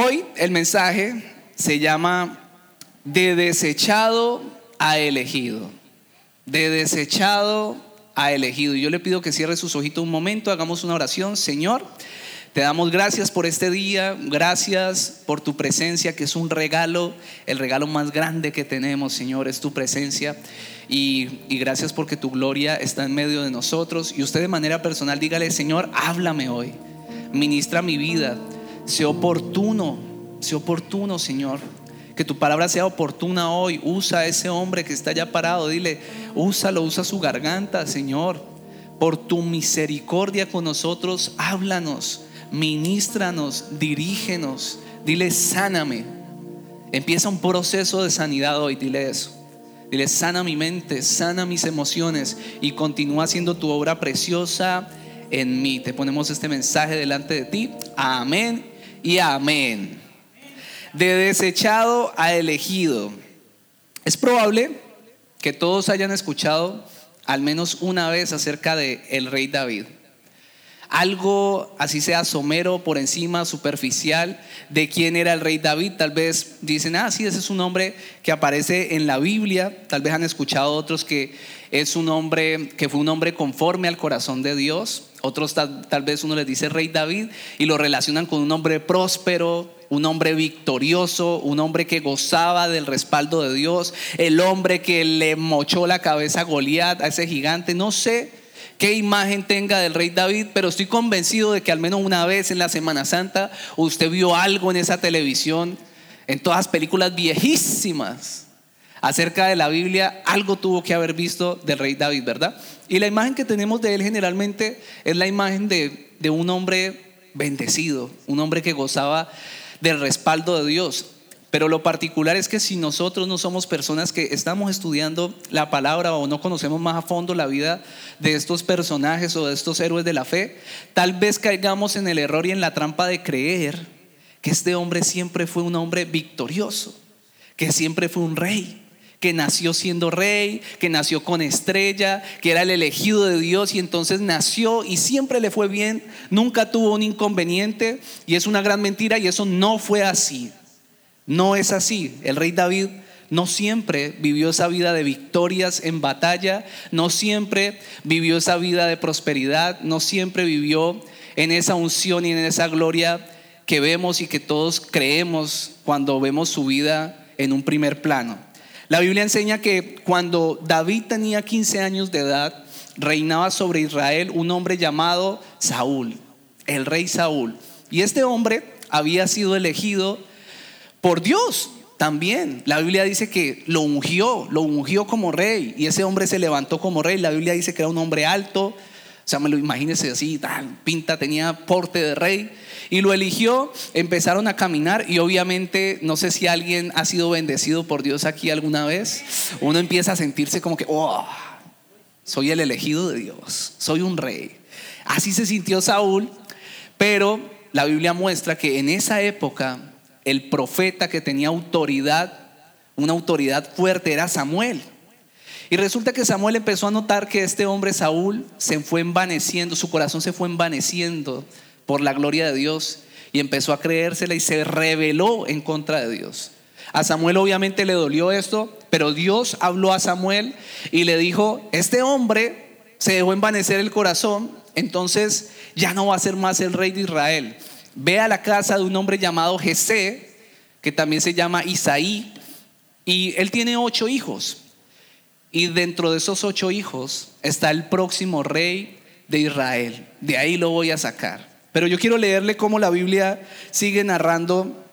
Hoy el mensaje se llama de desechado a elegido. De desechado a elegido. Y yo le pido que cierre sus ojitos un momento, hagamos una oración. Señor, te damos gracias por este día, gracias por tu presencia, que es un regalo, el regalo más grande que tenemos, Señor, es tu presencia. Y, y, gracias porque tu gloria está en medio de nosotros. Y usted de manera personal dígale, Señor, háblame hoy, ministra mi vida, sé oportuno, sé oportuno, Señor. Que tu palabra sea oportuna hoy. Usa a ese hombre que está ya parado. Dile, úsalo, usa su garganta, Señor. Por tu misericordia con nosotros, háblanos, ministranos, dirígenos. Dile, sáname. Empieza un proceso de sanidad hoy, dile eso. Dile, sana mi mente, sana mis emociones y continúa haciendo tu obra preciosa en mí. Te ponemos este mensaje delante de ti. Amén y amén. De desechado a elegido. Es probable que todos hayan escuchado al menos una vez acerca de el rey David. Algo así sea somero por encima, superficial, de quién era el rey David. Tal vez dicen, ah, sí, ese es un hombre que aparece en la Biblia. Tal vez han escuchado otros que es un hombre que fue un hombre conforme al corazón de Dios. Otros tal, vez uno les dice rey David y lo relacionan con un hombre próspero, un hombre victorioso, un hombre que gozaba del respaldo de Dios, el hombre que le mochó la cabeza a Goliat, a ese gigante. No sé qué imagen tenga del rey David, pero estoy convencido de que al menos una vez en la Semana Santa usted vio algo en esa televisión, en todas las películas viejísimas acerca de la Biblia, algo tuvo que haber visto del rey David, ¿verdad? Y la imagen que tenemos de él generalmente es la imagen de, de un hombre bendecido, un hombre que gozaba del respaldo de Dios. Pero lo particular es que si nosotros no somos personas que estamos estudiando la palabra o no conocemos más a fondo la vida de estos personajes o de estos héroes de la fe, tal vez caigamos en el error y en la trampa de creer que este hombre siempre fue un hombre victorioso, que siempre fue un rey, que nació siendo rey, que nació con estrella, que era el elegido de Dios y entonces nació y siempre le fue bien, nunca tuvo un inconveniente y es una gran mentira y eso no fue así. No es así. El rey David no siempre vivió esa vida de victorias en batalla, no siempre vivió esa vida de prosperidad, no siempre vivió en esa unción y en esa gloria que vemos y que todos creemos cuando vemos su vida en un primer plano. La Biblia enseña que cuando David tenía 15 años de edad, reinaba sobre Israel un hombre llamado Saúl, el rey Saúl. Y este hombre había sido elegido por Dios también. La Biblia dice que lo ungió, lo ungió como rey. Y ese hombre se levantó como rey. La Biblia dice que era un hombre alto. O sea, me lo imagínese así, tal, pinta, tenía porte de rey y lo eligió, empezaron a caminar y obviamente no sé si alguien ha sido bendecido por Dios aquí alguna vez, uno empieza a sentirse como que, oh, soy el elegido de Dios, soy un rey. Así se sintió Saúl, pero la Biblia muestra que en esa época el profeta que tenía autoridad, una autoridad fuerte, era Samuel. Y resulta que Samuel empezó a notar que este hombre Saúl se fue envaneciendo, su corazón se fue envaneciendo por la gloria de Dios y empezó a creérsela y se rebeló en contra de Dios. A Samuel obviamente le dolió esto, pero Dios habló a Samuel y le dijo, este hombre se dejó envanecer el corazón, entonces ya no va a ser más el rey de Israel. Ve a la casa de un hombre llamado Jesé, que también se llama Isaí, y él tiene ocho hijos. Y dentro de esos ocho hijos está el próximo rey de Israel. De ahí lo voy a sacar. Pero yo quiero leerle cómo la Biblia sigue narrando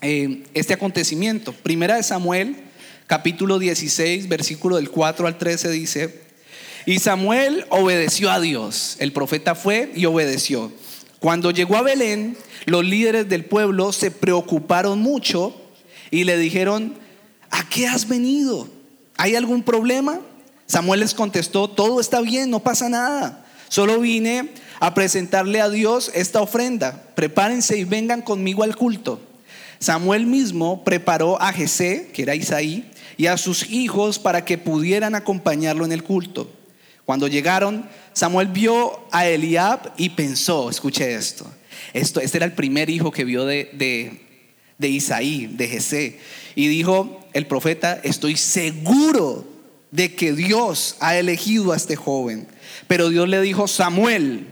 eh, este acontecimiento. Primera de Samuel, capítulo 16, versículo del 4 al 13 dice, y Samuel obedeció a Dios. El profeta fue y obedeció. Cuando llegó a Belén, los líderes del pueblo se preocuparon mucho y le dijeron, ¿a qué has venido? ¿Hay algún problema? Samuel les contestó, todo está bien, no pasa nada. Solo vine a presentarle a Dios esta ofrenda. Prepárense y vengan conmigo al culto. Samuel mismo preparó a Jesé, que era Isaí, y a sus hijos para que pudieran acompañarlo en el culto. Cuando llegaron, Samuel vio a Eliab y pensó, escuche esto, esto este era el primer hijo que vio de, de Isaí, de Jesé. Y dijo el profeta, estoy seguro de que Dios ha elegido a este joven. Pero Dios le dijo, Samuel,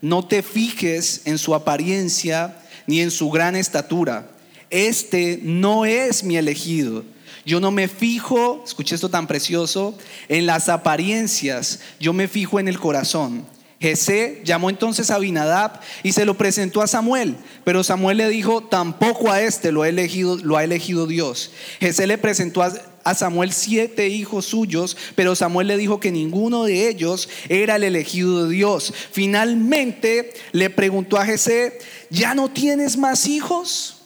no te fijes en su apariencia ni en su gran estatura. Este no es mi elegido. Yo no me fijo, escuché esto tan precioso, en las apariencias, yo me fijo en el corazón. Jesé llamó entonces a Abinadab y se lo presentó a Samuel, pero Samuel le dijo, tampoco a este lo ha elegido, Dios. Jesé le presentó a, a Samuel siete hijos suyos, pero Samuel le dijo que ninguno de ellos era el elegido de Dios. Finalmente le preguntó a Jesé, ¿ya no tienes más hijos?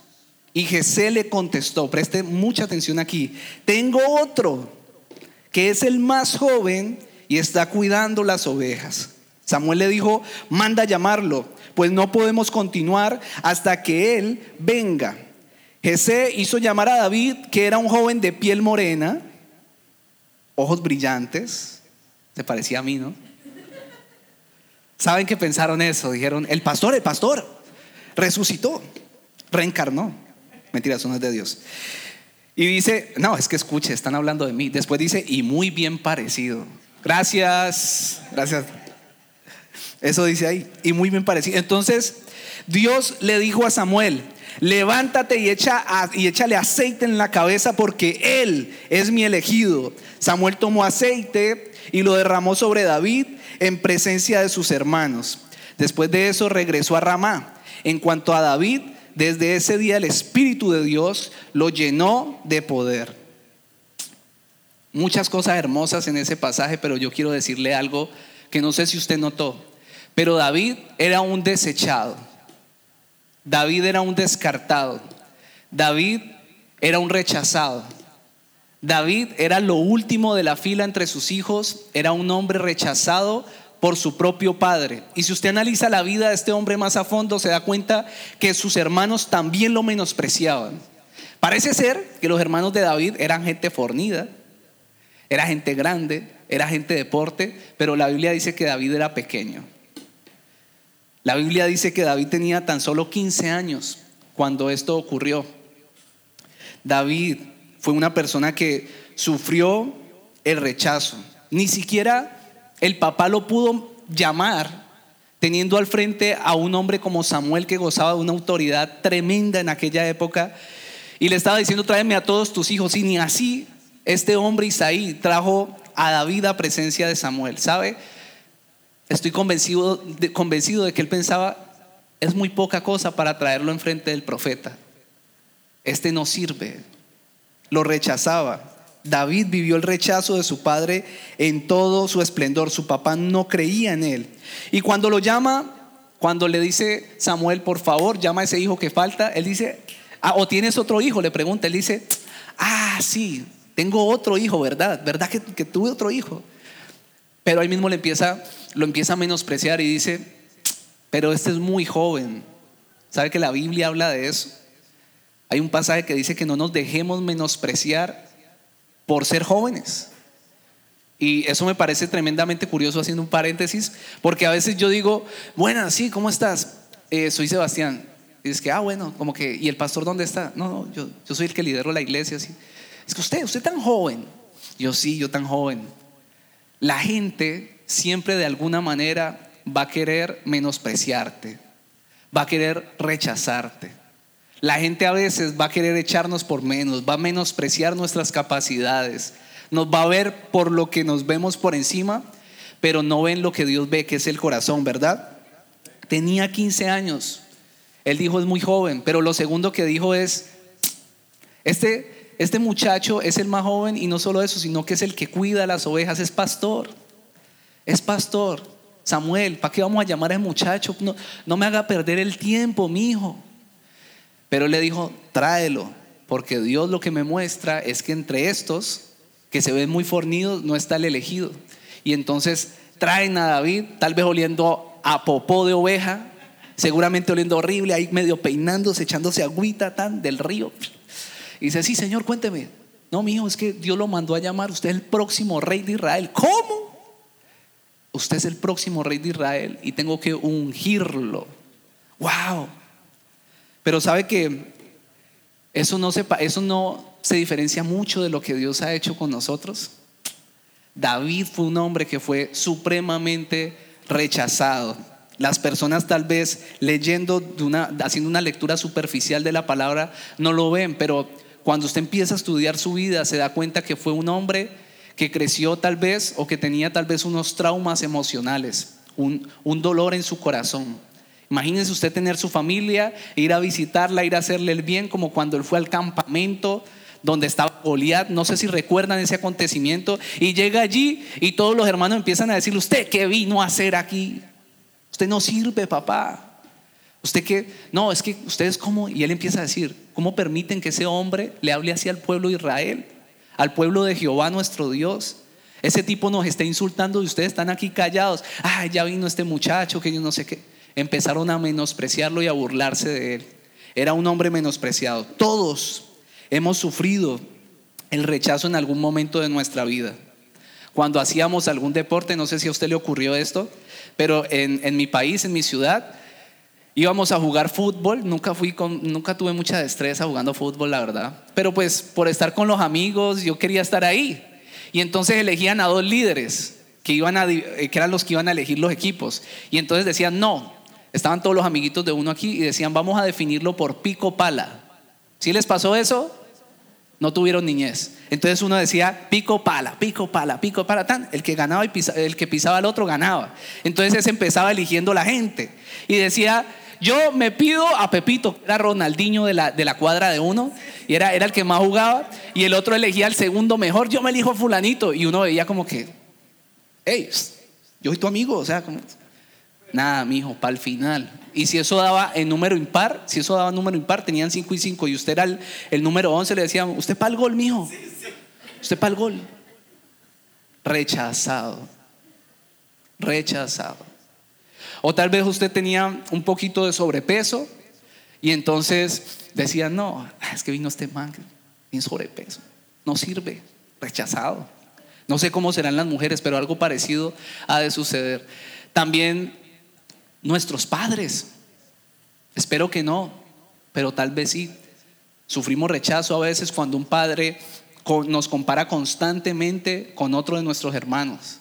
Y Jesé le contestó, preste mucha atención aquí, tengo otro que es el más joven y está cuidando las ovejas. Samuel le dijo, manda llamarlo, pues no podemos continuar hasta que él venga. Jesé hizo llamar a David, que era un joven de piel morena, ojos brillantes, se parecía a mí, ¿no? ¿Saben qué pensaron eso? Dijeron, el pastor, el pastor, resucitó, reencarnó. Mentira, eso no es de Dios. Y dice, no, es que escuche, están hablando de mí. Después dice, y muy bien parecido. Gracias, gracias. Eso dice ahí, y muy bien parecido. Entonces, Dios le dijo a Samuel, levántate y, echa y échale aceite en la cabeza porque él es mi elegido. Samuel tomó aceite y lo derramó sobre David en presencia de sus hermanos. Después de eso regresó a Ramá. En cuanto a David, desde ese día el Espíritu de Dios lo llenó de poder. Muchas cosas hermosas en ese pasaje, pero yo quiero decirle algo que no sé si usted notó. Pero David era un desechado. David era un descartado. David era un rechazado. David era lo último de la fila entre sus hijos, era un hombre rechazado por su propio padre. Y si usted analiza la vida de este hombre más a fondo, se da cuenta que sus hermanos también lo menospreciaban. Parece ser que los hermanos de David eran gente fornida, era gente grande, era gente de porte, pero la Biblia dice que David era pequeño. La Biblia dice que David tenía tan solo 15 años cuando esto ocurrió. David fue una persona que sufrió el rechazo. Ni siquiera el papá lo pudo llamar teniendo al frente a un hombre como Samuel que gozaba de una autoridad tremenda en aquella época y le estaba diciendo tráeme a todos tus hijos y ni así este hombre Isaí trajo a David a presencia de Samuel, ¿sabe? Estoy convencido de, convencido de que él pensaba, es muy poca cosa para traerlo enfrente del profeta. Este no sirve. Lo rechazaba. David vivió el rechazo de su padre en todo su esplendor. Su papá no creía en él. Y cuando lo llama, cuando le dice Samuel, por favor, llama a ese hijo que falta, él dice, ah, o tienes otro hijo, le pregunta, él dice, ah, sí, tengo otro hijo, ¿verdad? ¿Verdad que, tuve otro hijo? Pero ahí mismo le empieza lo empieza a menospreciar y dice, pero este es muy joven. ¿Sabe que la Biblia habla de eso? Hay un pasaje que dice que no nos dejemos menospreciar por ser jóvenes. Y eso me parece tremendamente curioso haciendo un paréntesis, porque a veces yo digo, bueno, sí, ¿cómo estás? Eh, soy Sebastián. Y es que, ah, bueno, como que, ¿y el pastor dónde está? No, no, yo, yo soy el que lidero la iglesia. Así. Es que usted, usted tan joven. Yo sí, yo tan joven. La gente siempre de alguna manera va a querer menospreciarte, va a querer rechazarte. La gente a veces va a querer echarnos por menos, va a menospreciar nuestras capacidades, nos va a ver por lo que nos vemos por encima, pero no ven lo que Dios ve, que es el corazón, ¿verdad? Tenía 15 años, él dijo es muy joven, pero lo segundo que dijo es, este, este muchacho es el más joven y no solo eso, sino que es el que cuida las ovejas, es pastor es pastor. Samuel, ¿para qué vamos a llamar a ese muchacho? No, no me haga perder el tiempo, mi hijo. Pero le dijo, tráelo, porque Dios lo que me muestra es que entre estos, que se ven muy fornidos, no está el elegido. Y entonces traen a David, tal vez oliendo a popó de oveja, seguramente oliendo horrible, ahí medio peinándose, echándose agüita tan del río. Y dice, sí, Señor, cuénteme. No, mi hijo, es que Dios lo mandó a llamar, usted es el próximo rey de Israel. ¿Cómo? usted es el próximo rey de Israel y tengo que ungirlo. ¡Wow! Pero sabe que Eso no, se, eso no se diferencia mucho de lo que Dios ha hecho con nosotros. David fue un hombre que fue supremamente rechazado. Las personas tal vez leyendo, una, haciendo una lectura superficial de la palabra, no lo ven, pero cuando usted empieza a estudiar su vida se da cuenta que fue un hombre que creció tal vez o que tenía tal vez unos traumas emocionales, un, dolor en su corazón. Imagínese usted tener su familia, ir a visitarla, ir a hacerle el bien, como cuando él fue al campamento donde estaba Goliat, no sé si recuerdan ese acontecimiento, y llega allí y todos los hermanos empiezan a decirle, ¿usted qué vino a hacer aquí? Usted no sirve, papá. Usted qué, no, es que ustedes cómo, y él empieza a decir, ¿cómo permiten que ese hombre le hable así al pueblo de Israel, al pueblo de Jehová nuestro Dios? Ese tipo nos está insultando y ustedes están aquí callados. Ay, ya vino este muchacho que yo no sé qué. Empezaron a menospreciarlo y a burlarse de él. Era un hombre menospreciado. Todos hemos sufrido el rechazo en algún momento de nuestra vida. Cuando hacíamos algún deporte, no sé si a usted le ocurrió esto, pero en, mi país, en mi ciudad, íbamos a jugar fútbol. Nunca fui con, nunca tuve mucha destreza jugando fútbol, la verdad. Pero pues por estar con los amigos, yo quería estar ahí. Y entonces elegían a dos líderes que, iban a, que eran los que iban a elegir los equipos. Y entonces decían, no, estaban todos los amiguitos de uno aquí y decían, vamos a definirlo por pico pala. ¿Sí les pasó eso? No tuvieron niñez. Entonces uno decía, pico pala, pico pala, pico pala, tan. El que ganaba y el que pisaba al otro ganaba. Entonces se empezaba eligiendo la gente. Y decía, yo me pido a Pepito, era Ronaldinho de la, de la cuadra de uno, y era, era el que más jugaba, y el otro elegía al segundo mejor, yo me elijo a fulanito, y uno veía como que, hey, yo soy tu amigo, o sea, como, nada, mijo, para el final. Y si eso daba en número impar, si eso daba número impar, tenían 5 y 5 y usted era el, número 11, le decían, usted para el gol, mijo. Usted para el gol. Rechazado. Rechazado. O tal vez usted tenía un poquito de sobrepeso y entonces decían, no, es que vino este man, tiene sobrepeso. No sirve. Rechazado. No sé cómo serán las mujeres, pero algo parecido ha de suceder. También nuestros padres. Espero que no, pero tal vez sí. Sufrimos rechazo a veces cuando un padre nos compara constantemente con otro de nuestros hermanos,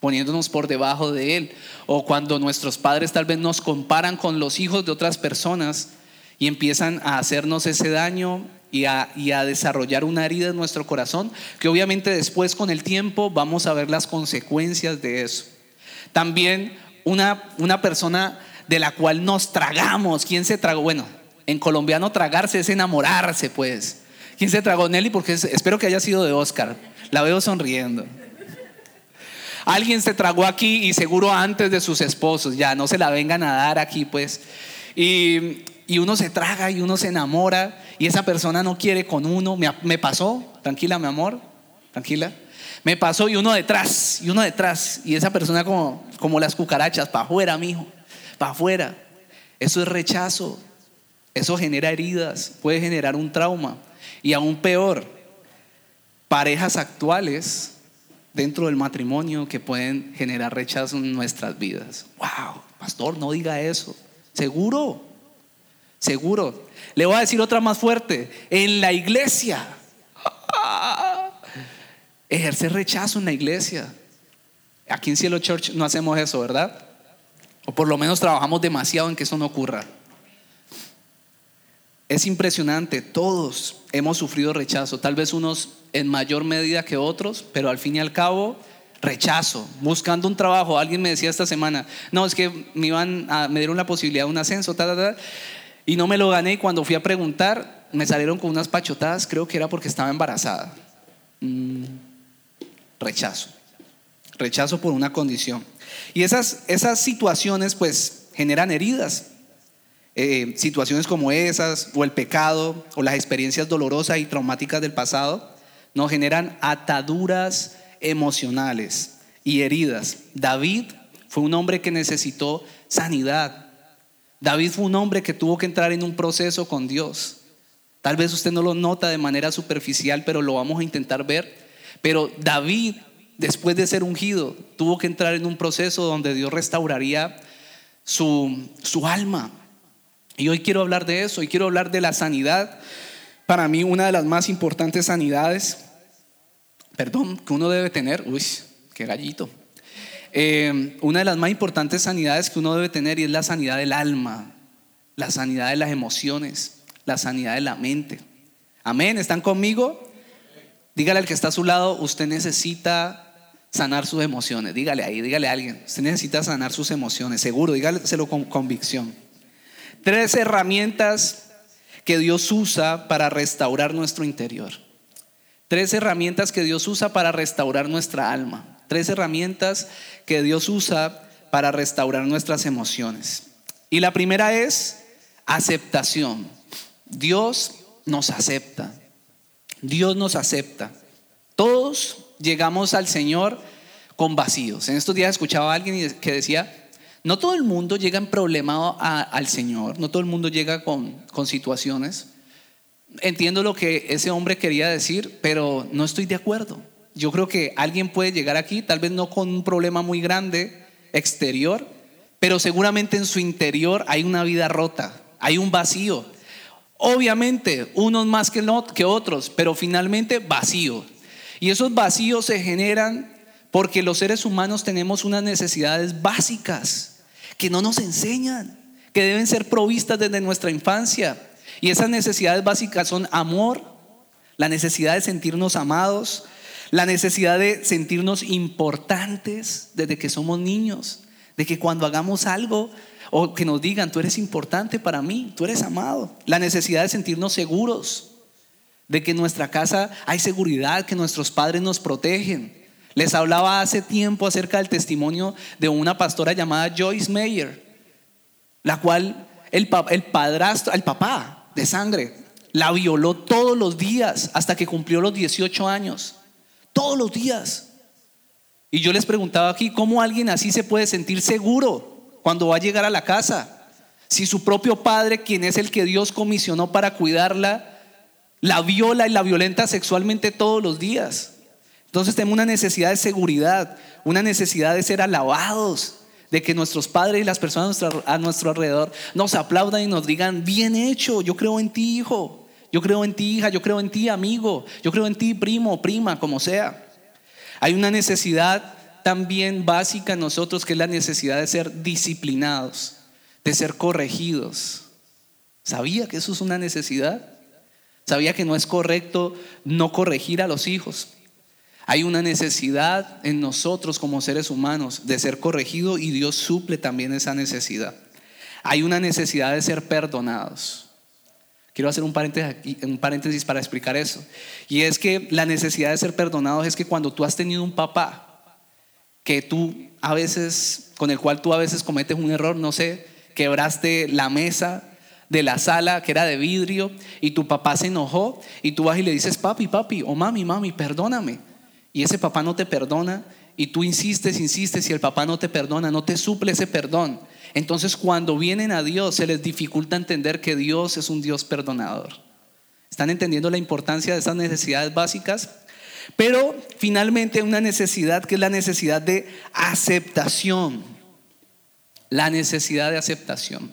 poniéndonos por debajo de él. O cuando nuestros padres tal vez nos comparan con los hijos de otras personas y empiezan a hacernos ese daño y a, y a, desarrollar una herida en nuestro corazón, que obviamente después con el tiempo vamos a ver las consecuencias de eso. También una, una persona de la cual nos tragamos. ¿Quién se tragó? Bueno, en colombiano tragarse es enamorarse, pues. ¿Quién se tragó Nelly? Porque espero que haya sido de Oscar. La veo sonriendo. Alguien se tragó aquí y seguro antes de sus esposos, ya no se la vengan a dar aquí, pues. Y, y uno se traga y uno se enamora y esa persona no quiere con uno. Me, me pasó, tranquila, mi amor, tranquila. Me pasó y uno detrás, y uno detrás, y esa persona como, como las cucarachas, para afuera, mijo, para afuera. Eso es rechazo, eso genera heridas, puede generar un trauma. Y aún peor, parejas actuales dentro del matrimonio que pueden generar rechazo en nuestras vidas. Wow, pastor, no diga eso. Seguro, seguro. Le voy a decir otra más fuerte. En la iglesia ejercer rechazo en la iglesia. Aquí en Cielo Church no hacemos eso, ¿verdad? O por lo menos trabajamos demasiado en que eso no ocurra. Es impresionante, todos hemos sufrido rechazo, tal vez unos en mayor medida que otros, pero al fin y al cabo, rechazo, buscando un trabajo. Alguien me decía esta semana, no, es que me, iban a, me dieron la posibilidad de un ascenso, y no me lo gané y cuando fui a preguntar, me salieron con unas pachotadas, creo que era porque estaba embarazada. Mm rechazo. Rechazo por una condición. Y esas, esas situaciones pues generan heridas. Eh, situaciones como esas, o el pecado, o las experiencias dolorosas y traumáticas del pasado, nos generan ataduras emocionales y heridas. David fue un hombre que necesitó sanidad. David fue un hombre que tuvo que entrar en un proceso con Dios. Tal vez usted no lo nota de manera superficial, pero lo vamos a intentar ver pero David, después de ser ungido, tuvo que entrar en un proceso donde Dios restauraría su, alma. Y hoy quiero hablar de eso, y quiero hablar de la sanidad para mí una de las más importantes sanidades, perdón, que uno debe tener, uy, qué gallito. Eh, una de las más importantes sanidades que uno debe tener y es la sanidad del alma, la sanidad de las emociones, la sanidad de la mente. Amén, ¿están conmigo? Dígale al que está a su lado, usted necesita sanar sus emociones. Dígale ahí, dígale a alguien, usted necesita sanar sus emociones, seguro, dígaselo con convicción. Tres herramientas que Dios usa para restaurar nuestro interior. Tres herramientas que Dios usa para restaurar nuestra alma. Tres herramientas que Dios usa para restaurar nuestras emociones. Y la primera es aceptación. Dios nos acepta. Dios nos acepta. Todos llegamos al Señor con vacíos. En estos días escuchaba a alguien que decía, no todo el mundo llega en problemado al Señor, no todo el mundo llega con, con situaciones. Entiendo lo que ese hombre quería decir, pero no estoy de acuerdo. Yo creo que alguien puede llegar aquí, tal vez no con un problema muy grande exterior, pero seguramente en su interior hay una vida rota, hay un vacío. Obviamente, unos más que, que otros, pero finalmente vacío. Y esos vacíos se generan porque los seres humanos tenemos unas necesidades básicas que no nos enseñan, que deben ser provistas desde nuestra infancia. Y esas necesidades básicas son amor, la necesidad de sentirnos amados, la necesidad de sentirnos importantes desde que somos niños, de que cuando hagamos algo o que nos digan, tú eres importante para mí, tú eres amado, la necesidad de sentirnos seguros, de que en nuestra casa hay seguridad, que nuestros padres nos protegen. Les hablaba hace tiempo acerca del testimonio de una pastora llamada Joyce Mayer, la cual el, el padrastro, el papá de sangre, la violó todos los días hasta que cumplió los 18 años. Todos los días. Y yo les preguntaba aquí, ¿cómo alguien así se puede sentir seguro cuando va a llegar a la casa? Si su propio padre, quien es el que Dios comisionó para cuidarla, la viola y la violenta sexualmente todos los días. Entonces tenemos una necesidad de seguridad, una necesidad de ser alabados, de que nuestros padres y las personas a nuestro alrededor nos aplaudan y nos digan, bien hecho, yo creo en ti, hijo, yo creo en ti, hija, yo creo en ti, amigo, yo creo en ti, primo, prima, como sea. Hay una necesidad también básica en nosotros que es la necesidad de ser disciplinados, de ser corregidos. ¿Sabía que eso es una necesidad? Sabía que no es correcto no corregir a los hijos. Hay una necesidad en nosotros como seres humanos de ser corregido y Dios suple también esa necesidad. Hay una necesidad de ser perdonados. Quiero hacer un paréntesis, para explicar eso. Y es que la necesidad de ser perdonados es que cuando tú has tenido un papá que tú a veces, con el cual tú a veces cometes un error, no sé, quebraste la mesa de la sala que era de vidrio y tu papá se enojó y tú vas y le dices, papi, papi, o mami, mami, perdóname. Y ese papá no te perdona y tú insistes, insistes y el papá no te perdona, no te suple ese perdón. Entonces cuando vienen a Dios se les dificulta entender que Dios es un Dios perdonador. ¿Están entendiendo la importancia de esas necesidades básicas? Pero finalmente una necesidad que es la necesidad de aceptación. La necesidad de aceptación.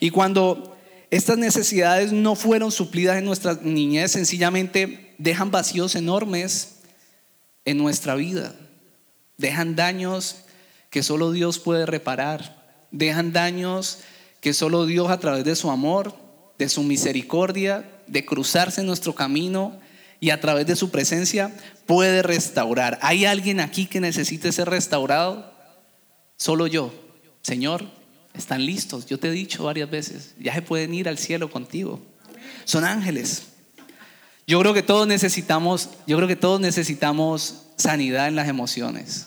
Y cuando estas necesidades no fueron suplidas en nuestra niñez, sencillamente dejan vacíos enormes en nuestra vida. Dejan daños que solo Dios puede reparar. Dejan daños que solo Dios a través de su amor, de su misericordia, de cruzarse en nuestro camino y a través de su presencia puede restaurar. ¿Hay alguien aquí que necesite ser restaurado? Solo yo. Señor, están listos. Yo te he dicho varias veces, ya se pueden ir al cielo contigo. Son ángeles. Yo creo que todos necesitamos, yo creo que todos necesitamos sanidad en las emociones.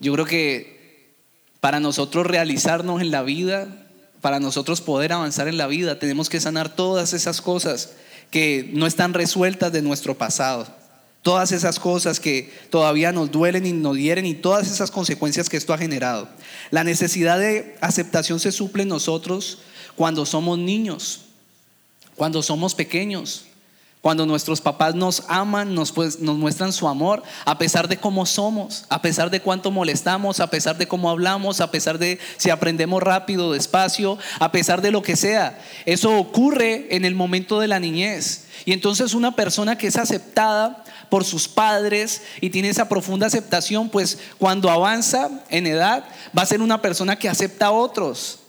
Yo creo que para nosotros realizarnos en la vida, para nosotros poder avanzar en la vida, tenemos que sanar todas esas cosas que no están resueltas de nuestro pasado. Todas esas cosas que todavía nos duelen y nos hieren y todas esas consecuencias que esto ha generado. La necesidad de aceptación se suple en nosotros cuando somos niños, cuando somos pequeños, Cuando nuestros papás nos aman, nos, pues, nos muestran su amor, a pesar de cómo somos, a pesar de cuánto molestamos, a pesar de cómo hablamos, a pesar de si aprendemos rápido, despacio, a pesar de lo que sea. Eso ocurre en el momento de la niñez. Y entonces una persona que es aceptada por sus padres y tiene esa profunda aceptación, pues cuando avanza en edad va a ser una persona que acepta a otros,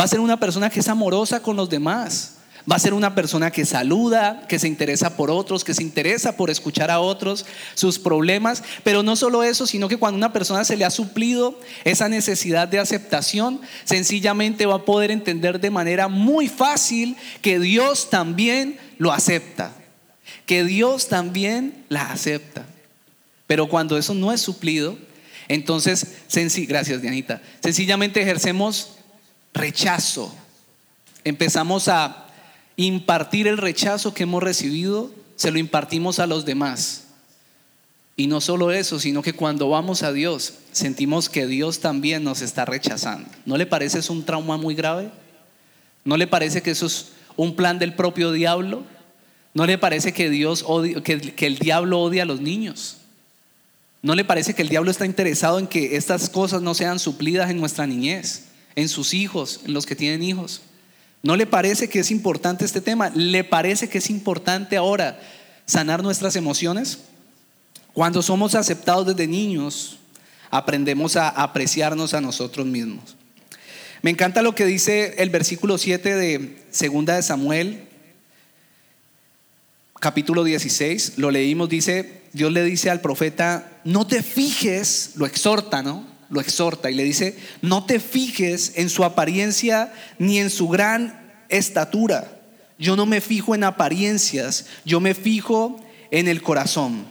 va a ser una persona que es amorosa con los demás Va a ser una persona que saluda, que se interesa por otros, que se interesa por escuchar a otros sus problemas. Pero no solo eso, sino que cuando una persona se le ha suplido esa necesidad de aceptación, sencillamente va a poder entender de manera muy fácil que Dios también lo acepta. Que Dios también la acepta. Pero cuando eso no es suplido, entonces, gracias Dianita, sencillamente ejercemos rechazo. Empezamos a impartir el rechazo que hemos recibido, se lo impartimos a los demás. Y no solo eso, sino que cuando vamos a Dios, sentimos que Dios también nos está rechazando. ¿No le parece eso un trauma muy grave? ¿No le parece que eso es un plan del propio diablo? ¿No le parece que, Dios que, que el diablo odia a los niños? ¿No le parece que el diablo está interesado en que estas cosas no sean suplidas en nuestra niñez, en sus hijos, en los que tienen hijos? ¿No le parece que es importante este tema? ¿Le parece que es importante ahora sanar nuestras emociones? Cuando somos aceptados desde niños, aprendemos a apreciarnos a nosotros mismos. Me encanta lo que dice el versículo 7 de Segunda de Samuel, capítulo 16. Lo leímos, dice, Dios le dice al profeta, no te fijes, lo exhorta, ¿no? Lo exhorta y le dice, no te fijes en su apariencia ni en su gran estatura. Yo no me fijo en apariencias, yo me fijo en el corazón.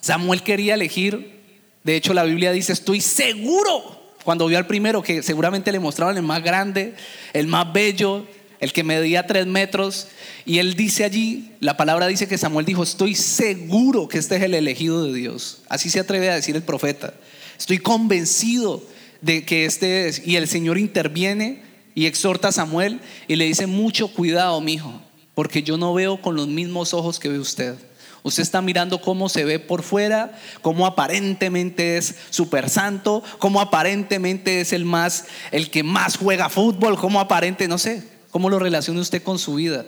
Samuel quería elegir, de hecho la Biblia dice, estoy seguro, cuando vio al primero que seguramente le mostraban el más grande, el más bello, el que medía tres metros, y él dice allí, la palabra dice que Samuel dijo, estoy seguro que este es el elegido de Dios. Así se atreve a decir el profeta. Estoy convencido de que este es. Y el Señor interviene y exhorta a Samuel y le dice, mucho cuidado, mi hijo, porque yo no veo con los mismos ojos que ve usted. Usted está mirando cómo se ve por fuera, cómo aparentemente es súper santo, cómo aparentemente es el más, el que más juega fútbol, cómo aparente, no sé, cómo lo relaciona usted con su vida.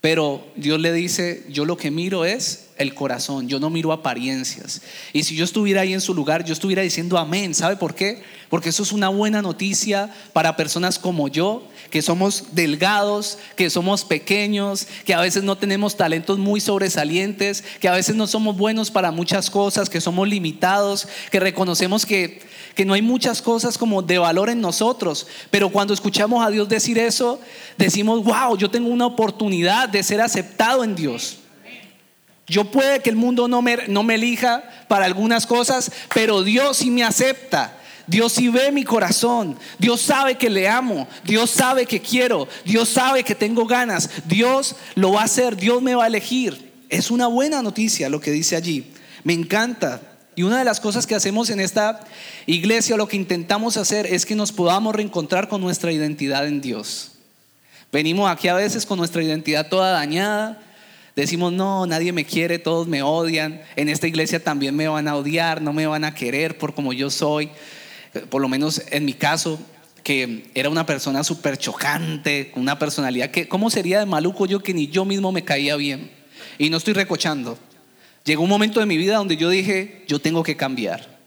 Pero Dios le dice, yo lo que miro es el corazón, yo no miro apariencias. Y si yo estuviera ahí en su lugar, yo estuviera diciendo amén. ¿Sabe por qué? Porque eso es una buena noticia para personas como yo, que somos delgados, que somos pequeños, que a veces no tenemos talentos muy sobresalientes, que a veces no somos buenos para muchas cosas, que somos limitados, que reconocemos que, que no hay muchas cosas como de valor en nosotros. Pero cuando escuchamos a Dios decir eso, decimos, wow, yo tengo una oportunidad de ser aceptado en Dios. Yo puede que el mundo no me, no me elija para algunas cosas, pero Dios sí me acepta. Dios sí ve mi corazón. Dios sabe que le amo. Dios sabe que quiero. Dios sabe que tengo ganas. Dios lo va a hacer. Dios me va a elegir. Es una buena noticia lo que dice allí. Me encanta. Y una de las cosas que hacemos en esta iglesia, lo que intentamos hacer es que nos podamos reencontrar con nuestra identidad en Dios. Venimos aquí a veces con nuestra identidad toda dañada, Decimos, no, nadie me quiere, todos me odian. En esta iglesia también me van a odiar, no me van a querer por como yo soy. Por lo menos en mi caso, que era una persona súper chocante, una personalidad que, ¿cómo sería de maluco yo que ni yo mismo me caía bien? Y no estoy recochando. Llegó un momento de mi vida donde yo dije, yo tengo que cambiar.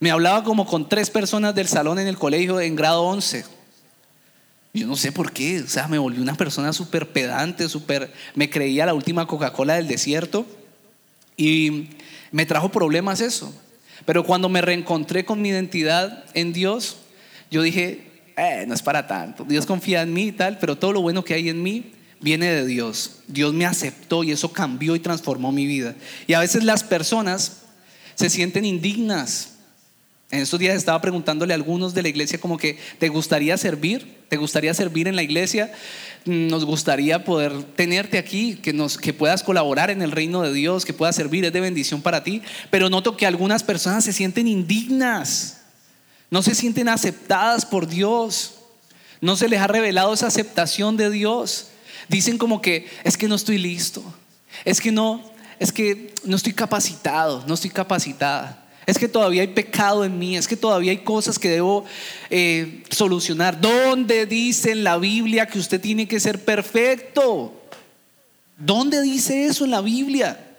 Me hablaba como con tres personas del salón en el colegio en grado 11 yo no sé por qué, o sea, me volví una persona súper pedante, súper, me creía la última Coca-Cola del desierto y me trajo problemas eso. Pero cuando me reencontré con mi identidad en Dios, yo dije, eh, no es para tanto, Dios confía en mí y tal, pero todo lo bueno que hay en mí viene de Dios. Dios me aceptó y eso cambió y transformó mi vida. Y a veces las personas se sienten indignas en estos días estaba preguntándole a algunos de la iglesia como que, ¿te gustaría servir? ¿Te gustaría servir en la iglesia? Nos gustaría poder tenerte aquí, que, nos, que puedas colaborar en el reino de Dios, que puedas servir, es de bendición para ti. Pero noto que algunas personas se sienten indignas, no se sienten aceptadas por Dios, no se les ha revelado esa aceptación de Dios. dicen como que es que no estoy listo, es que no, es que no estoy capacitado, no estoy capacitada. Es que todavía hay pecado en mí, es que todavía hay cosas que debo eh, solucionar. ¿Dónde dice en la Biblia que usted tiene que ser perfecto? ¿Dónde dice eso en la Biblia?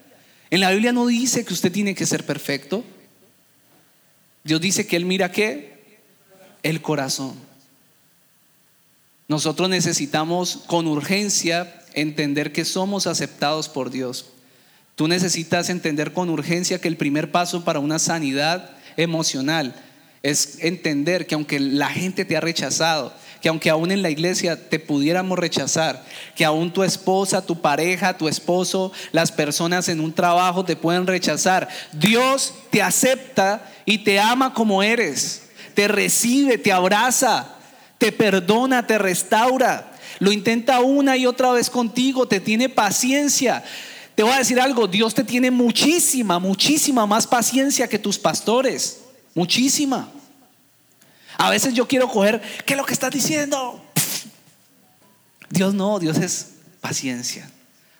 En la Biblia no dice que usted tiene que ser perfecto. Dios dice que Él mira qué? El corazón. Nosotros necesitamos con urgencia entender que somos aceptados por Dios. Tú necesitas entender con urgencia que el primer paso para una sanidad emocional es entender que aunque la gente te ha rechazado, que aunque aún en la iglesia te pudiéramos rechazar, que aún tu esposa, tu pareja, tu esposo, las personas en un trabajo te pueden rechazar, Dios te acepta y te ama como eres, te recibe, te abraza, te perdona, te restaura, lo intenta una y otra vez contigo, te tiene paciencia. Te voy a decir algo, Dios te tiene muchísima, muchísima más paciencia que tus pastores. Muchísima. A veces yo quiero coger, ¿qué es lo que estás diciendo? Dios no, Dios es paciencia,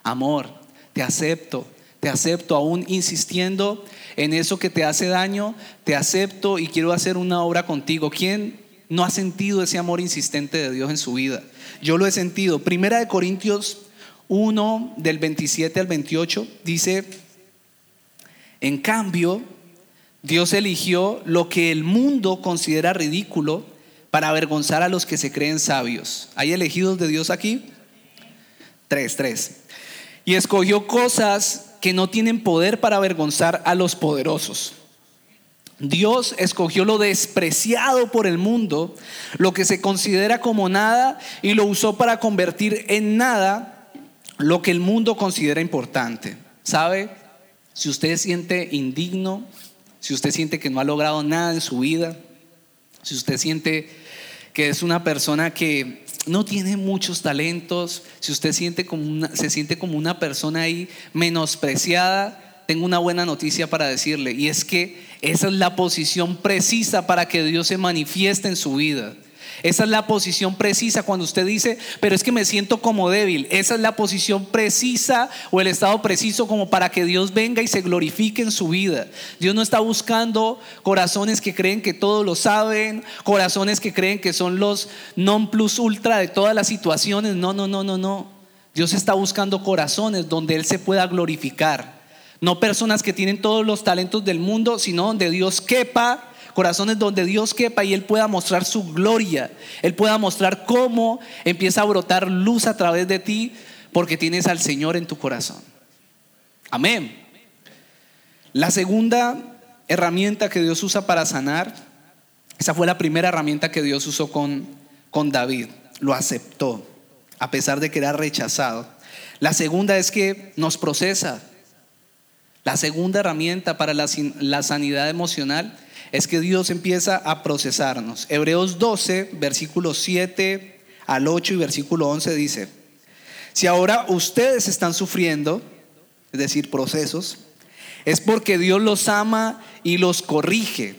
amor, te acepto, te acepto aún insistiendo en eso que te hace daño, te acepto y quiero hacer una obra contigo. ¿Quién no ha sentido ese amor insistente de Dios en su vida? Yo lo he sentido. Primera de Corintios 1 del 27 al 28 dice, en cambio, Dios eligió lo que el mundo considera ridículo para avergonzar a los que se creen sabios. ¿Hay elegidos de Dios aquí? Tres, tres. Y escogió cosas que no tienen poder para avergonzar a los poderosos. Dios escogió lo despreciado por el mundo, lo que se considera como nada, y lo usó para convertir en nada lo que el mundo considera importante. ¿Sabe? Si usted siente indigno, si usted siente que no ha logrado nada en su vida, si usted siente que es una persona que no tiene muchos talentos, si usted siente como se siente como una persona ahí menospreciada, tengo una buena noticia para decirle, y es que esa es la posición precisa para que Dios se manifieste en su vida. Esa es la posición precisa cuando usted dice, pero es que me siento como débil. Esa es la posición precisa o el estado preciso como para que Dios venga y se glorifique en su vida. Dios no está buscando corazones que creen que todo lo saben, corazones que creen que son los non plus ultra de todas las situaciones. No, no, no, no, no. Dios está buscando corazones donde Él se pueda glorificar. No personas que tienen todos los talentos del mundo, sino donde Dios quepa corazones donde Dios quepa y Él pueda mostrar su gloria, Él pueda mostrar cómo empieza a brotar luz a través de ti porque tienes al Señor en tu corazón. Amén. La segunda herramienta que Dios usa para sanar, esa fue la primera herramienta que Dios usó con, con David, lo aceptó, a pesar de que era rechazado. La segunda es que nos procesa. La segunda herramienta para la, la sanidad emocional es que Dios empieza a procesarnos. Hebreos 12, versículo 7 al 8 y versículo 11 dice, si ahora ustedes están sufriendo, es decir, procesos, es porque Dios los ama y los corrige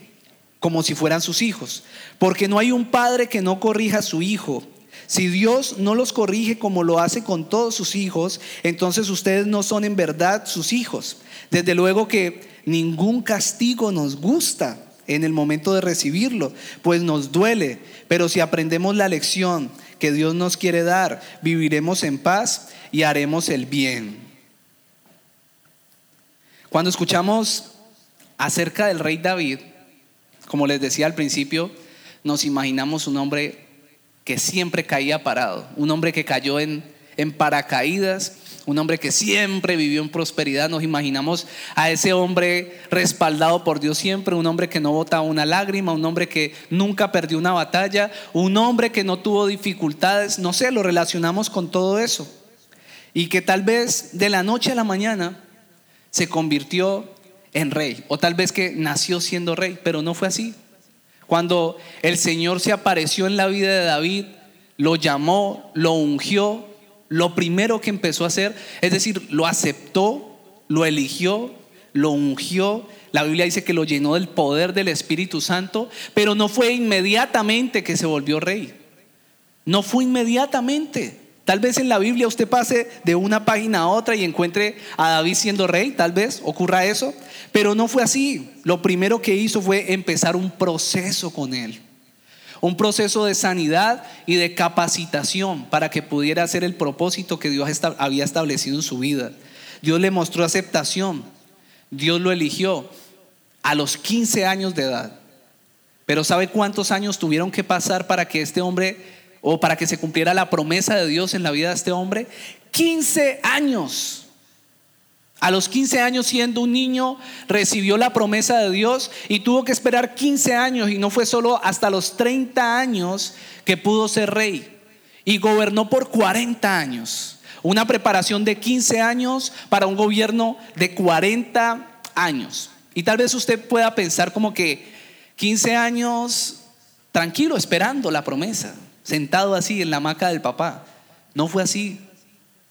como si fueran sus hijos. Porque no hay un padre que no corrija a su hijo. Si Dios no los corrige como lo hace con todos sus hijos, entonces ustedes no son en verdad sus hijos. Desde luego que ningún castigo nos gusta en el momento de recibirlo, pues nos duele, pero si aprendemos la lección que Dios nos quiere dar, viviremos en paz y haremos el bien. Cuando escuchamos acerca del rey David, como les decía al principio, nos imaginamos un hombre que siempre caía parado, un hombre que cayó en, en paracaídas un hombre que siempre vivió en prosperidad. Nos imaginamos a ese hombre respaldado por Dios siempre, un hombre que no botaba una lágrima, un hombre que nunca perdió una batalla, un hombre que no tuvo dificultades. No sé, lo relacionamos con todo eso. Y que tal vez de la noche a la mañana se convirtió en rey, o tal vez que nació siendo rey, pero no fue así. Cuando el Señor se apareció en la vida de David, lo llamó, lo ungió, lo primero que empezó a hacer, es decir, lo aceptó, lo eligió, lo ungió. La Biblia dice que lo llenó del poder del Espíritu Santo, pero no fue inmediatamente que se volvió rey. No fue inmediatamente. Tal vez en la Biblia usted pase de una página a otra y encuentre a David siendo rey, tal vez ocurra eso, pero no fue así. Lo primero que hizo fue empezar un proceso con él, un proceso de sanidad y de capacitación para que pudiera hacer el propósito que Dios había establecido en su vida. Dios le mostró aceptación, Dios lo eligió a los 15 años de edad. Pero ¿sabe cuántos años tuvieron que pasar para que este hombre o para que se cumpliera la promesa de Dios en la vida de este hombre? 15 años. A los 15 años siendo un niño recibió la promesa de Dios y tuvo que esperar 15 años y no fue solo hasta los 30 años que pudo ser rey y gobernó por 40 años. Una preparación de 15 años para un gobierno de 40 años. Y tal vez usted pueda pensar como que 15 años tranquilo esperando la promesa sentado así en la hamaca del papá. No fue así.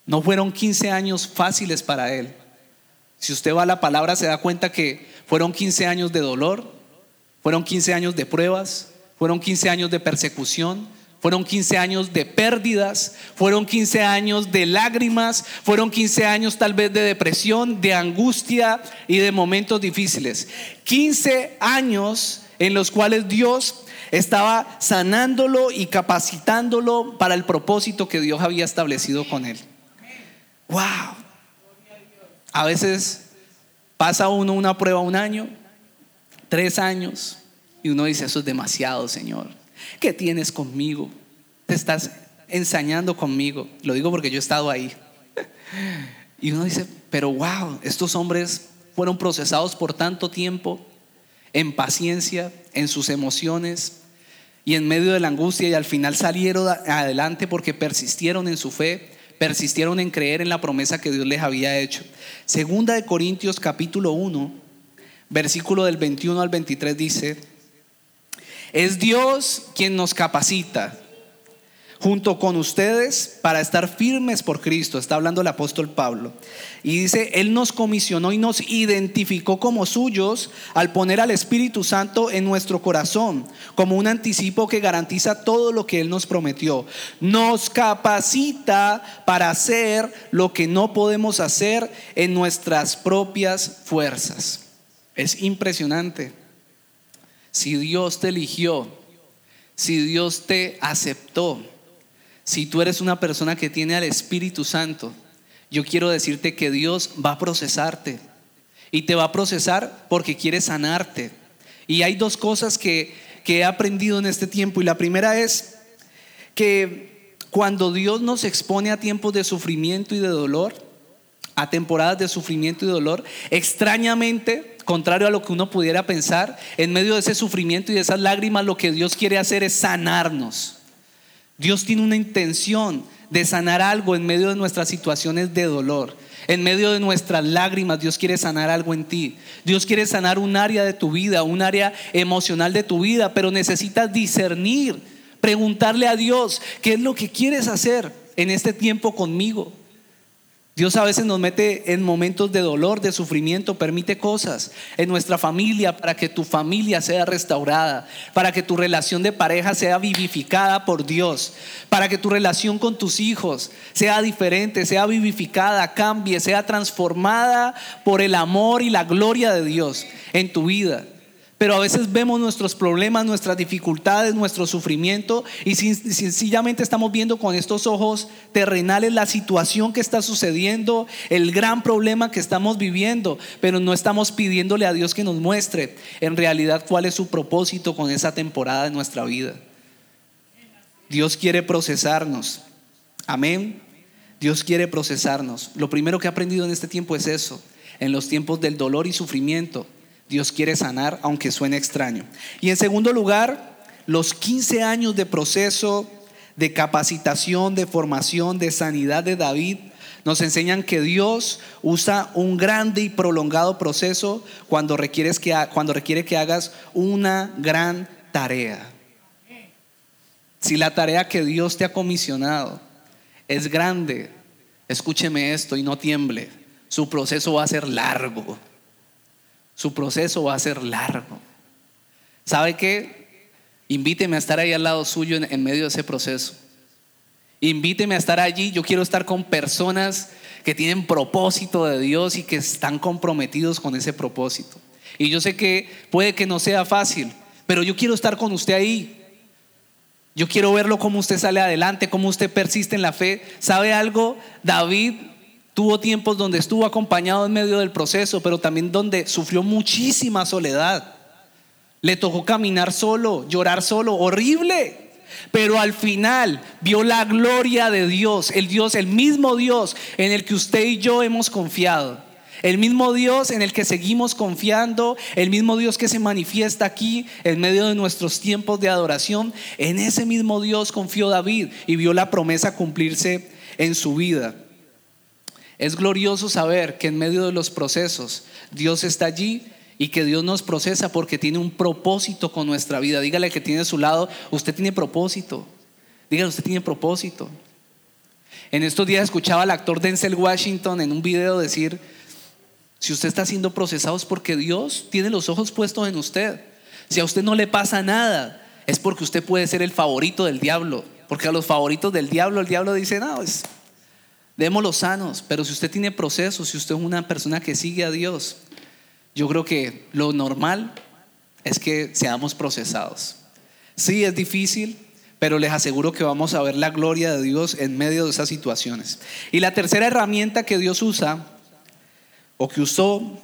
No fueron 15 años fáciles para él. Si usted va a la palabra se da cuenta que fueron 15 años de dolor, fueron 15 años de pruebas, fueron 15 años de persecución, fueron 15 años de pérdidas, fueron 15 años de lágrimas, fueron 15 años tal vez de depresión, de angustia y de momentos difíciles. 15 años en los cuales Dios estaba sanándolo y capacitándolo para el propósito que Dios había establecido con él. Wow. A veces pasa uno una prueba un año, tres años, y uno dice, eso es demasiado, Señor. ¿Qué tienes conmigo? Te estás ensañando conmigo. Lo digo porque yo he estado ahí. Y uno dice, pero wow, estos hombres fueron procesados por tanto tiempo en paciencia, en sus emociones, y en medio de la angustia y al final salieron adelante porque persistieron en su fe, persistieron en creer en la promesa que Dios les había hecho. Segunda de Corintios capítulo 1, versículo del 21 al 23 dice, es Dios quien nos capacita junto con ustedes para estar firmes por Cristo. Está hablando el apóstol Pablo. Y dice, Él nos comisionó y nos identificó como suyos al poner al Espíritu Santo en nuestro corazón, como un anticipo que garantiza todo lo que Él nos prometió. Nos capacita para hacer lo que no podemos hacer en nuestras propias fuerzas. Es impresionante. Si Dios te eligió, si Dios te aceptó, si tú eres una persona que tiene al Espíritu Santo, yo quiero decirte que Dios va a procesarte. Y te va a procesar porque quiere sanarte. Y hay dos cosas que, que he aprendido en este tiempo. Y la primera es que cuando Dios nos expone a tiempos de sufrimiento y de dolor, a temporadas de sufrimiento y dolor, extrañamente, contrario a lo que uno pudiera pensar, en medio de ese sufrimiento y de esas lágrimas, lo que Dios quiere hacer es sanarnos. Dios tiene una intención de sanar algo en medio de nuestras situaciones de dolor. En medio de nuestras lágrimas, Dios quiere sanar algo en ti. Dios quiere sanar un área de tu vida, un área emocional de tu vida, pero necesitas discernir, preguntarle a Dios, ¿qué es lo que quieres hacer en este tiempo conmigo? Dios a veces nos mete en momentos de dolor, de sufrimiento, permite cosas en nuestra familia para que tu familia sea restaurada, para que tu relación de pareja sea vivificada por Dios, para que tu relación con tus hijos sea diferente, sea vivificada, cambie, sea transformada por el amor y la gloria de Dios en tu vida. Pero a veces vemos nuestros problemas, nuestras dificultades, nuestro sufrimiento y sencillamente estamos viendo con estos ojos terrenales la situación que está sucediendo, el gran problema que estamos viviendo, pero no estamos pidiéndole a Dios que nos muestre en realidad cuál es su propósito con esa temporada de nuestra vida. Dios quiere procesarnos. Amén. Dios quiere procesarnos. Lo primero que he aprendido en este tiempo es eso. En los tiempos del dolor y sufrimiento, Dios quiere sanar, aunque suene extraño. Y en segundo lugar, los 15 años de proceso de capacitación, de formación, de sanidad de David nos enseñan que Dios usa un grande y prolongado proceso cuando, requieres que, cuando requiere que hagas una gran tarea. Si la tarea que Dios te ha comisionado es grande, escúcheme esto y no tiemble, su proceso va a ser largo. Su proceso va a ser largo. ¿Sabe qué? Invíteme a estar ahí al lado suyo en, medio de ese proceso. Invíteme a estar allí. Yo quiero estar con personas que tienen propósito de Dios y que están comprometidos con ese propósito. Y yo sé que puede que no sea fácil, pero yo quiero estar con usted ahí. Yo quiero verlo cómo usted sale adelante, cómo usted persiste en la fe. ¿Sabe algo? David tuvo tiempos donde estuvo acompañado en medio del proceso, pero también donde sufrió muchísima soledad. Le tocó caminar solo, llorar solo, horrible. Pero al final vio la gloria de Dios, el Dios, el mismo Dios en el que usted y yo hemos confiado. El mismo Dios en el que seguimos confiando, el mismo Dios que se manifiesta aquí en medio de nuestros tiempos de adoración, en ese mismo Dios confió David y vio la promesa cumplirse en su vida. Es glorioso saber que en medio de los procesos Dios está allí y que Dios nos procesa porque tiene un propósito con nuestra vida. Dígale que tiene a su lado, usted tiene propósito. Dígale, usted tiene propósito. En estos días escuchaba al actor Denzel Washington en un video decir, si usted está siendo procesado es porque Dios tiene los ojos puestos en usted. Si a usted no le pasa nada, es porque usted puede ser el favorito del diablo. Porque a los favoritos del diablo, el diablo dice, no, es, démoslos sanos. Pero si usted tiene procesos, si usted es una persona que sigue a Dios, yo creo que lo normal es que seamos procesados. Sí, es difícil, pero les aseguro que vamos a ver la gloria de Dios en medio de esas situaciones. Y la tercera herramienta que Dios usa o que usó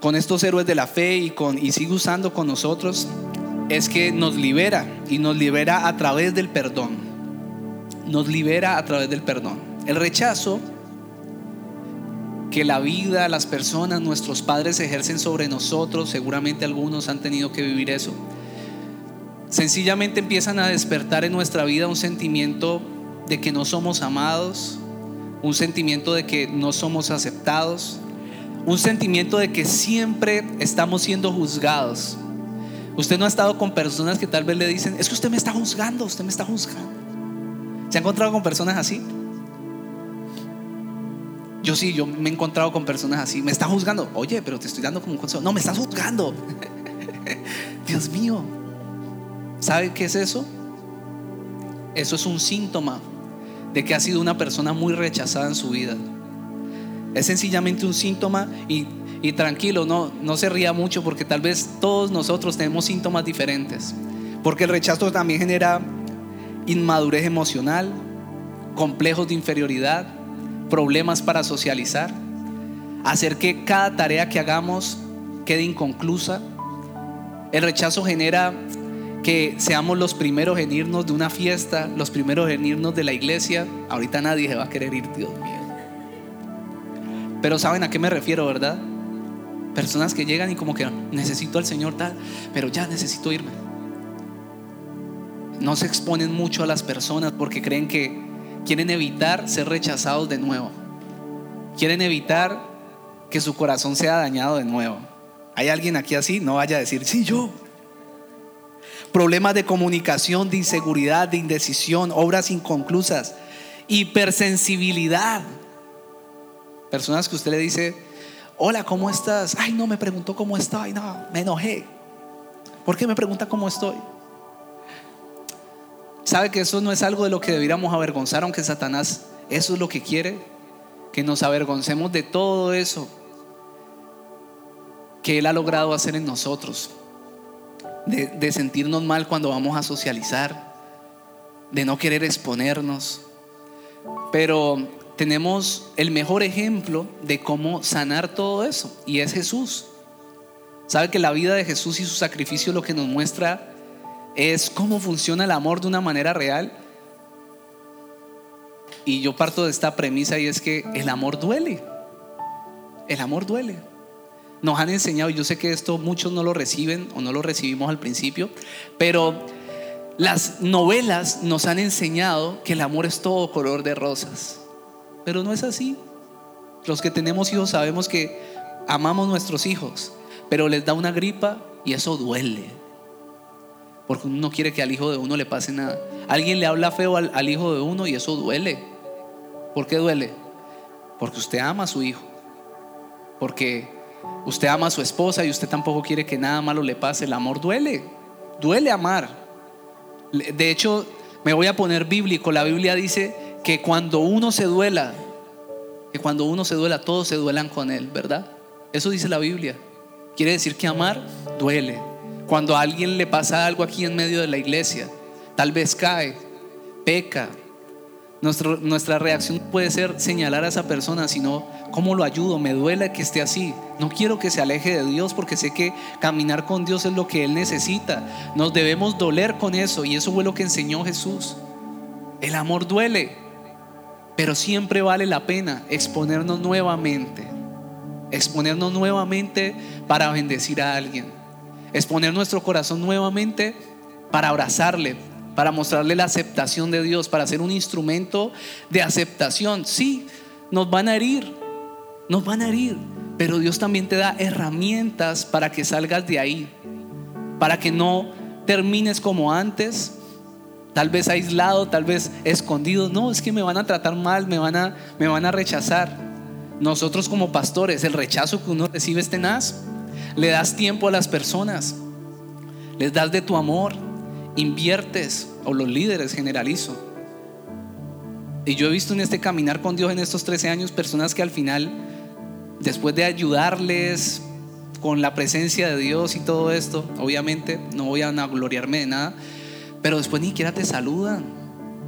con estos héroes de la fe y, con, y sigue usando con nosotros es que nos libera y nos libera a través del perdón. Nos libera a través del perdón. El rechazo que la vida, las personas, nuestros padres ejercen sobre nosotros, seguramente algunos han tenido que vivir eso. Sencillamente empiezan a despertar en nuestra vida un sentimiento de que no somos amados, un sentimiento de que no somos aceptados, un sentimiento de que siempre estamos siendo juzgados. Usted no ha estado con personas que tal vez le dicen, es que usted me está juzgando, usted me está juzgando. ¿Se ha encontrado con personas así? Yo sí, yo me he encontrado con personas así. Me está juzgando. Oye, pero te estoy dando como un consejo. No, me estás juzgando. Dios mío. ¿Sabe qué es eso? Eso es un síntoma de que ha sido una persona muy rechazada en su vida. Es sencillamente un síntoma y, tranquilo, no, no se ría mucho porque tal vez todos nosotros tenemos síntomas diferentes. Porque el rechazo también genera inmadurez emocional, complejos de inferioridad, problemas para socializar, hacer que cada tarea que hagamos quede inconclusa. El rechazo genera que seamos los primeros en irnos de una fiesta, los primeros en irnos de la iglesia. Ahorita nadie se va a querer ir, Dios mío. Pero saben a qué me refiero, ¿verdad? Personas que llegan y como que necesito al Señor tal, pero ya necesito irme. No se exponen mucho a las personas porque creen que quieren evitar ser rechazados de nuevo. Quieren evitar que su corazón sea dañado de nuevo. ¿Hay alguien aquí así? No vaya a decir, sí, yo problemas de comunicación, de inseguridad, de indecisión, obras inconclusas, hipersensibilidad. Personas que usted le dice, hola, ¿cómo estás? Ay, no, me preguntó cómo estoy, no, me enojé. ¿Por qué me pregunta cómo estoy? ¿Sabe que eso no es algo de lo que debiéramos avergonzar, aunque Satanás eso es lo que quiere? Que nos avergoncemos de todo eso que Él ha logrado hacer en nosotros de, sentirnos mal cuando vamos a socializar, de no querer exponernos. Pero tenemos el mejor ejemplo de cómo sanar todo eso y es Jesús. ¿Sabe que la vida de Jesús y su sacrificio lo que nos muestra es cómo funciona el amor de una manera real? Y yo parto de esta premisa y es que el amor duele. El amor duele nos han enseñado, yo sé que esto muchos no lo reciben o no lo recibimos al principio, pero las novelas nos han enseñado que el amor es todo color de rosas. Pero no es así. Los que tenemos hijos sabemos que amamos nuestros hijos, pero les da una gripa y eso duele. Porque uno no quiere que al hijo de uno le pase nada. Alguien le habla feo al, hijo de uno y eso duele. ¿Por qué duele? Porque usted ama a su hijo. Porque Usted ama a su esposa y usted tampoco quiere que nada malo le pase. El amor duele, duele amar. De hecho, Me voy a poner bíblico. La Biblia dice que cuando uno se duela, que cuando uno se duela, todos se duelan con él, ¿verdad? Eso dice la Biblia. Quiere decir que amar duele. Cuando a alguien le pasa algo aquí en medio de la iglesia, tal vez cae, peca. nuestra reacción puede ser señalar a esa persona, sino cómo lo ayudo, me duele que esté así. No quiero que se aleje de Dios porque sé que caminar con Dios es lo que Él necesita. Nos debemos doler con eso y eso fue lo que enseñó Jesús. El amor duele, pero siempre vale la pena exponernos nuevamente. Exponernos nuevamente para bendecir a alguien exponer nuestro corazón nuevamente para abrazarle, para mostrarle la aceptación de Dios, para ser un instrumento de aceptación. Sí, nos van a herir, nos van a herir, pero Dios también te da herramientas para que salgas de ahí, para que no termines como antes, tal vez aislado, tal vez escondido. No, es que me van a tratar mal, me van a, me van a rechazar. Nosotros como pastores, el rechazo que uno recibe es tenaz. Le das tiempo a las personas. Les das de tu amor. Inviertes. O los líderes generalizo. Y yo he visto en este caminar con Dios en estos 13 años personas que al final, después de ayudarles con la presencia de Dios y todo esto, obviamente no voy a gloriarme de nada, pero después ni siquiera te saludan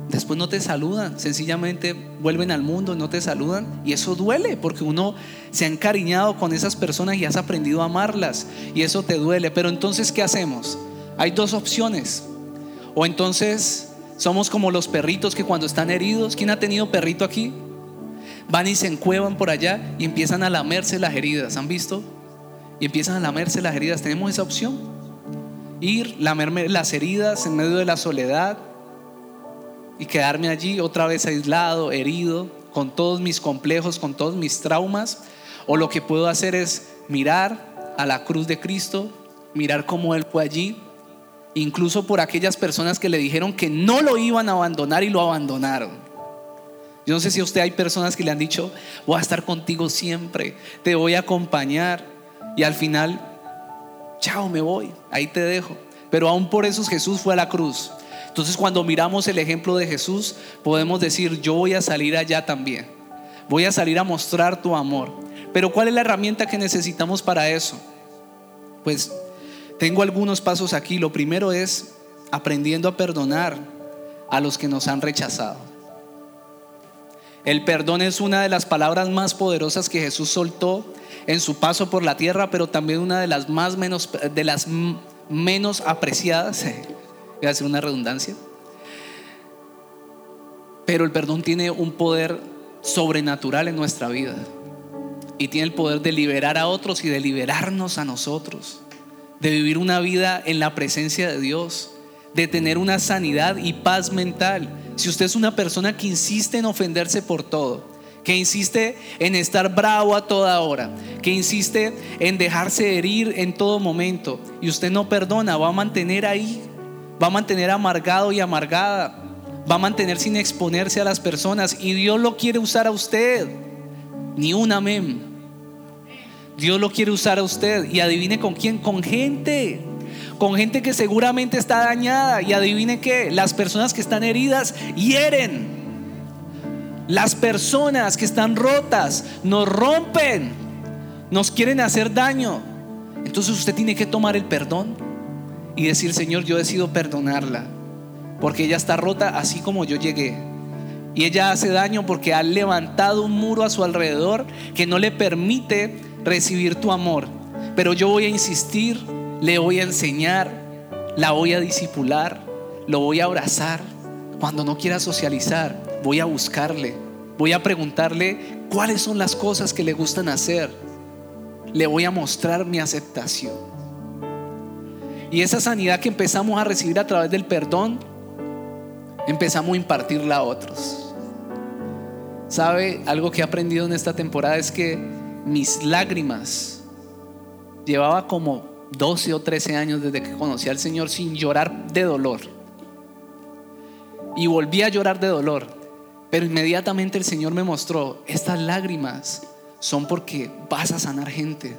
después no te saludan, sencillamente vuelven al mundo, no te saludan y eso duele porque uno se ha encariñado con esas personas y has aprendido a amarlas y eso te duele. Pero entonces, ¿qué hacemos? Hay dos opciones. O entonces somos como los perritos que cuando están heridos, ¿quién ha tenido perrito aquí? Van y se encuevan por allá y empiezan a lamerse las heridas, ¿han visto? Y empiezan a lamerse las heridas. Tenemos esa opción. Ir, lamerme las heridas en medio de la soledad, y quedarme allí otra vez aislado, herido, con todos mis complejos, con todos mis traumas. O lo que puedo hacer es mirar a la cruz de Cristo, mirar cómo Él fue allí, incluso por aquellas personas que le dijeron que no lo iban a abandonar y lo abandonaron. Yo no sé si a usted hay personas que le han dicho, voy a estar contigo siempre, te voy a acompañar y al final, chao, me voy, ahí te dejo. Pero aún por eso Jesús fue a la cruz entonces cuando miramos el ejemplo de Jesús, podemos decir, yo voy a salir allá también. Voy a salir a mostrar tu amor. Pero ¿cuál es la herramienta que necesitamos para eso? Pues tengo algunos pasos aquí. Lo primero es aprendiendo a perdonar a los que nos han rechazado. El perdón es una de las palabras más poderosas que Jesús soltó en su paso por la tierra, pero también una de las más menos de las menos apreciadas voy a hacer una redundancia. Pero el perdón tiene un poder sobrenatural en nuestra vida. Y tiene el poder de liberar a otros y de liberarnos a nosotros. De vivir una vida en la presencia de Dios. De tener una sanidad y paz mental. Si usted es una persona que insiste en ofenderse por todo, que insiste en estar bravo a toda hora, que insiste en dejarse herir en todo momento y usted no perdona, va a mantener ahí va a mantener amargado y amargada, va a mantener sin exponerse a las personas y Dios lo quiere usar a usted. Ni un amén. Dios lo quiere usar a usted y adivine con quién, con gente. Con gente que seguramente está dañada y adivine que las personas que están heridas hieren. Las personas que están rotas nos rompen, nos quieren hacer daño. Entonces usted tiene que tomar el perdón y decir, Señor, yo decido perdonarla, porque ella está rota así como yo llegué. Y ella hace daño porque ha levantado un muro a su alrededor que no le permite recibir tu amor. Pero yo voy a insistir, le voy a enseñar, la voy a disipular, lo voy a abrazar. Cuando no quiera socializar, voy a buscarle, voy a preguntarle cuáles son las cosas que le gustan hacer. Le voy a mostrar mi aceptación. Y esa sanidad que empezamos a recibir a través del perdón, empezamos a impartirla a otros. ¿Sabe? Algo que he aprendido en esta temporada es que mis lágrimas, llevaba como 12 o 13 años desde que conocí al Señor sin llorar de dolor. Y volví a llorar de dolor. Pero inmediatamente el Señor me mostró, estas lágrimas son porque vas a sanar gente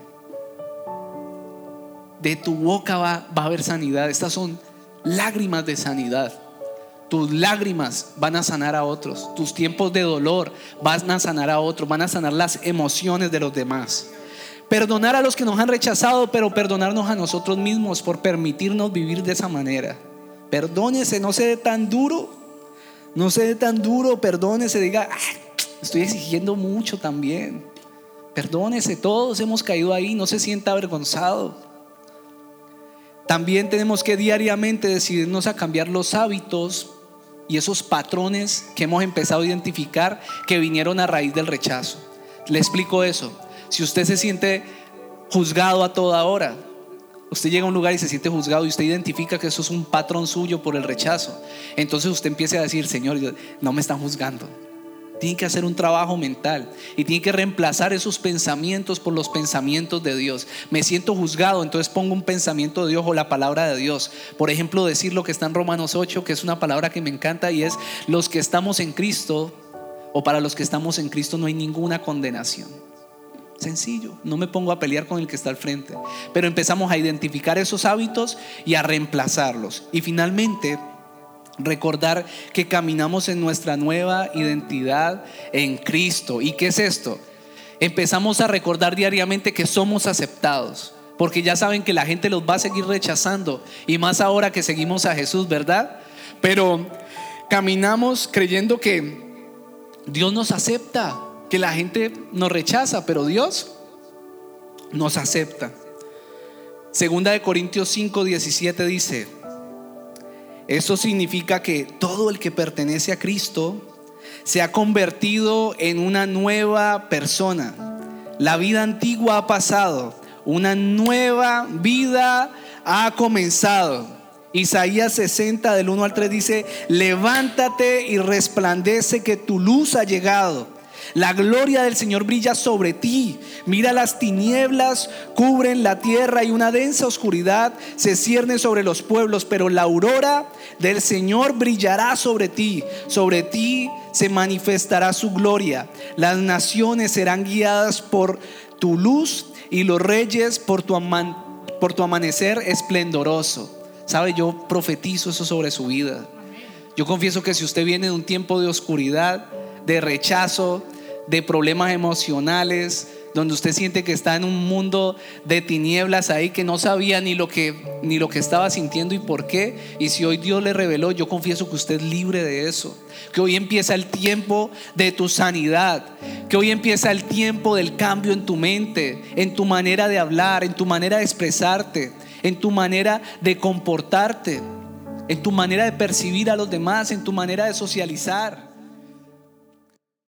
de tu boca va, a haber sanidad. Estas son lágrimas de sanidad. tus lágrimas van a sanar a otros, tus tiempos de dolor van a sanar a otros, van a sanar las emociones de los demás. Perdonar a los que nos han rechazado, pero perdonarnos a nosotros mismos por permitirnos vivir de esa manera. Perdónese, no se dé tan duro, no se dé tan duro, perdónese, diga, estoy exigiendo mucho también. Perdónese, todos hemos caído ahí, no se sienta avergonzado. También tenemos que diariamente decidirnos a cambiar los hábitos y esos patrones que hemos empezado a identificar que vinieron a raíz del rechazo. Le explico eso. Si usted se siente juzgado a toda hora, usted llega a un lugar y se siente juzgado y usted identifica que eso es un patrón suyo por el rechazo, entonces usted empieza a decir, Señor, no me están juzgando. Tiene que hacer un trabajo mental y tiene que reemplazar esos pensamientos por los pensamientos de Dios. Me siento juzgado, entonces pongo un pensamiento de Dios o la palabra de Dios. Por ejemplo, decir lo que está en Romanos 8, que es una palabra que me encanta y es los que estamos en Cristo o para los que estamos en Cristo no hay ninguna condenación. Sencillo, no me pongo a pelear con el que está al frente, pero empezamos a identificar esos hábitos y a reemplazarlos. Y finalmente recordar que caminamos en nuestra nueva identidad en Cristo. ¿Y qué es esto? Empezamos a recordar diariamente que somos aceptados, porque ya saben que la gente los va a seguir rechazando, y más ahora que seguimos a Jesús, ¿verdad? Pero caminamos creyendo que Dios nos acepta, que la gente nos rechaza, pero Dios nos acepta. Segunda de Corintios 5, 17 dice, eso significa que todo el que pertenece a Cristo se ha convertido en una nueva persona. La vida antigua ha pasado, una nueva vida ha comenzado. Isaías 60 del 1 al 3 dice, levántate y resplandece que tu luz ha llegado la gloria del Señor brilla sobre ti. Mira las tinieblas cubren la tierra y una densa oscuridad se cierne sobre los pueblos, pero la aurora del Señor brillará sobre ti. Sobre ti se manifestará su gloria. Las naciones serán guiadas por tu luz y los reyes por tu, amanecer esplendoroso. ¿Sabe? Yo profetizo eso sobre su vida. Yo confieso que si usted viene de un tiempo de oscuridad, de rechazo, de problemas emocionales, donde usted siente que está en un mundo de tinieblas ahí que no sabía ni lo que ni lo que estaba sintiendo y por qué. Y si hoy Dios le reveló, yo confieso que usted es libre de eso. Que hoy empieza el tiempo de tu sanidad, que hoy empieza el tiempo del cambio en tu mente, en tu manera de hablar, en tu manera de expresarte, en tu manera de comportarte, en tu manera de percibir a los demás, en tu manera de socializar.